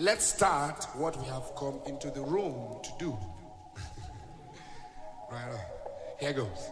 let's start what we have come into the room to do. right on. Here goes.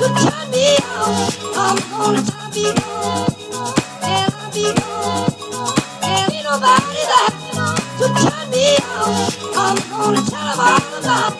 to turn me. I'm gonna turn me on, and I'll be. And ain't to turn me. I'm gonna tell them all about.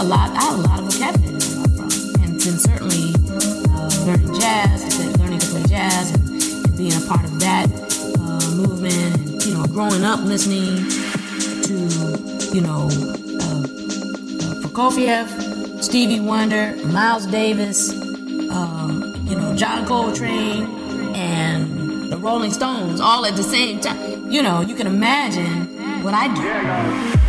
a lot, I had a lot of vocabulary draw from, and then certainly uh, learning jazz, learning to play jazz, and, and being a part of that uh, movement, you know, growing up listening to, you know, uh, uh Prokofiev, Stevie Wonder, Miles Davis, um, you know, John Coltrane, and the Rolling Stones all at the same time. You know, you can imagine what I do.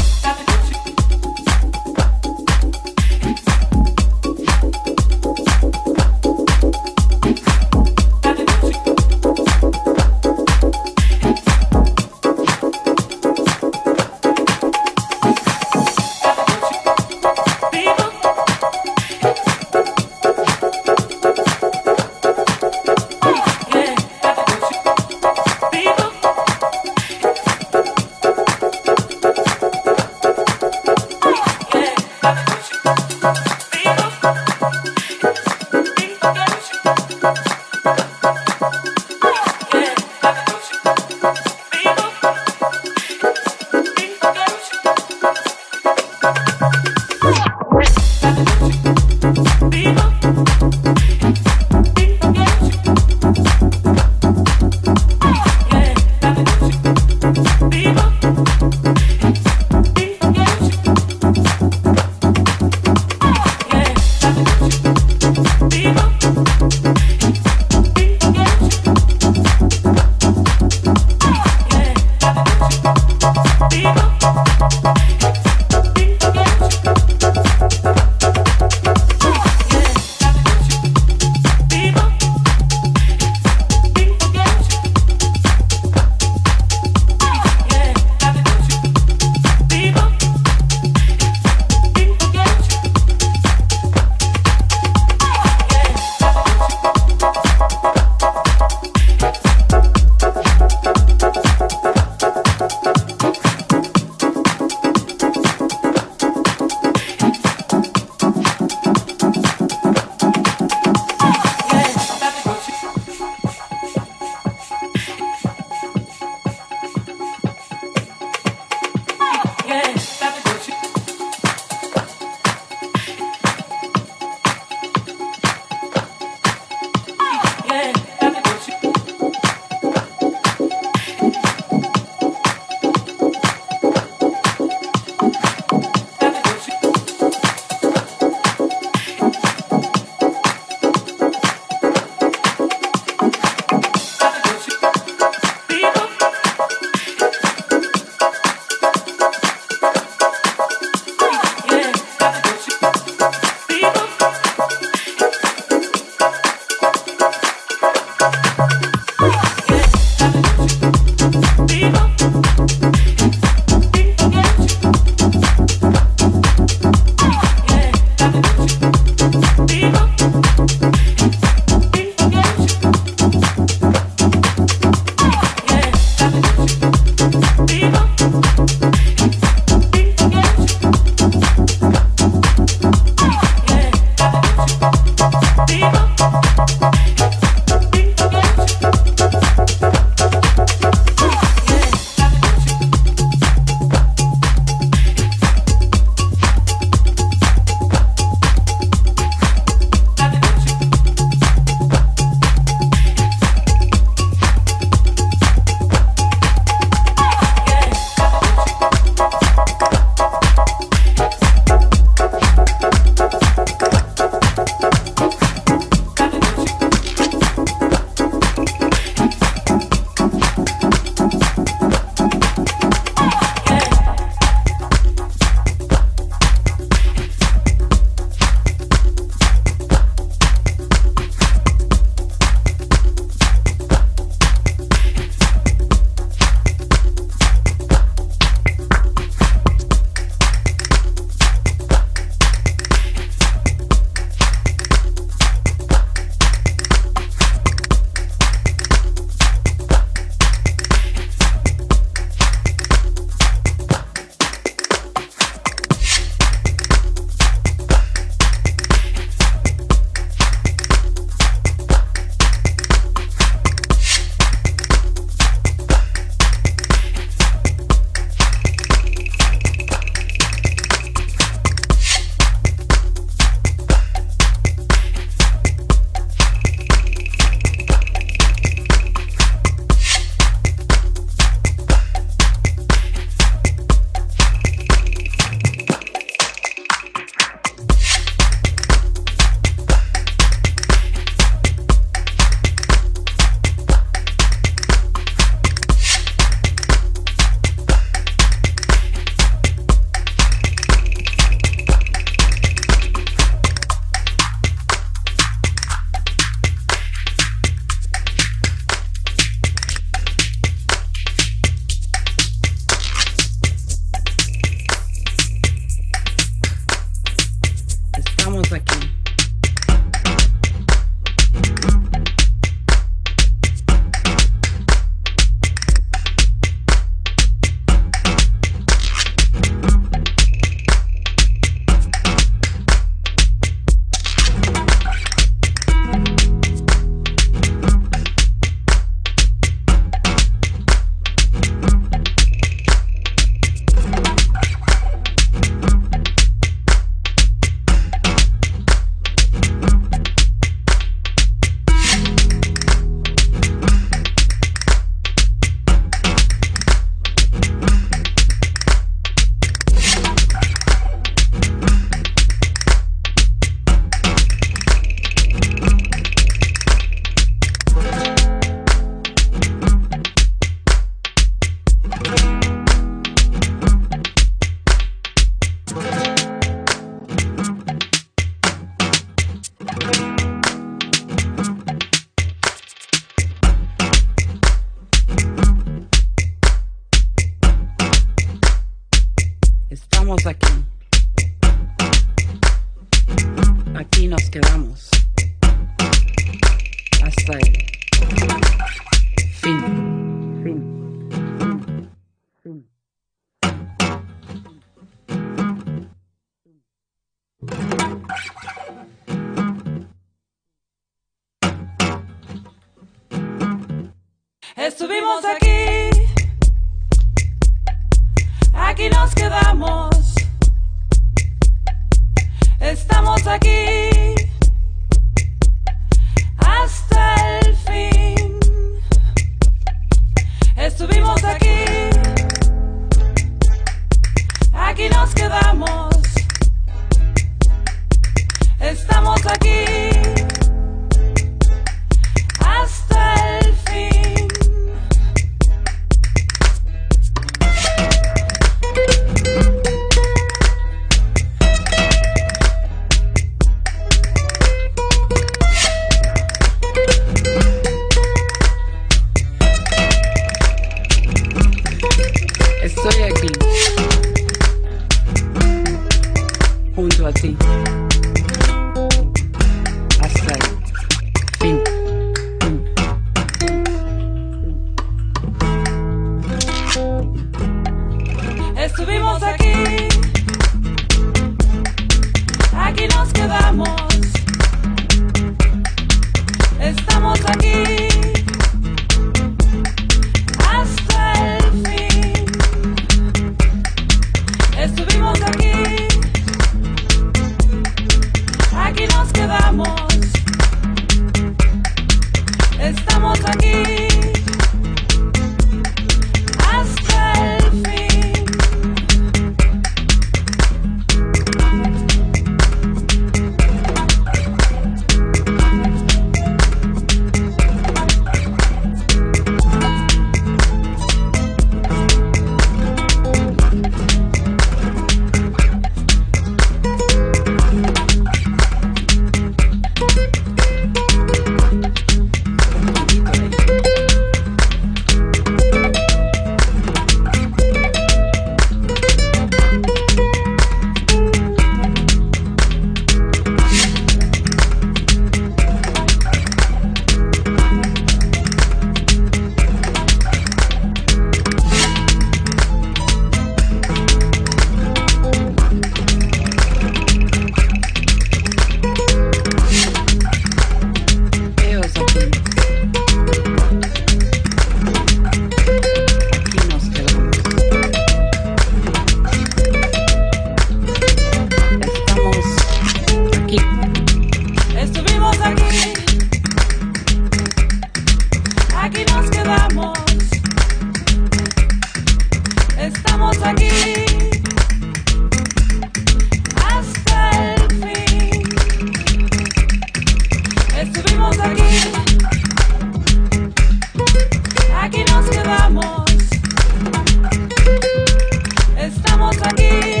Estamos aquí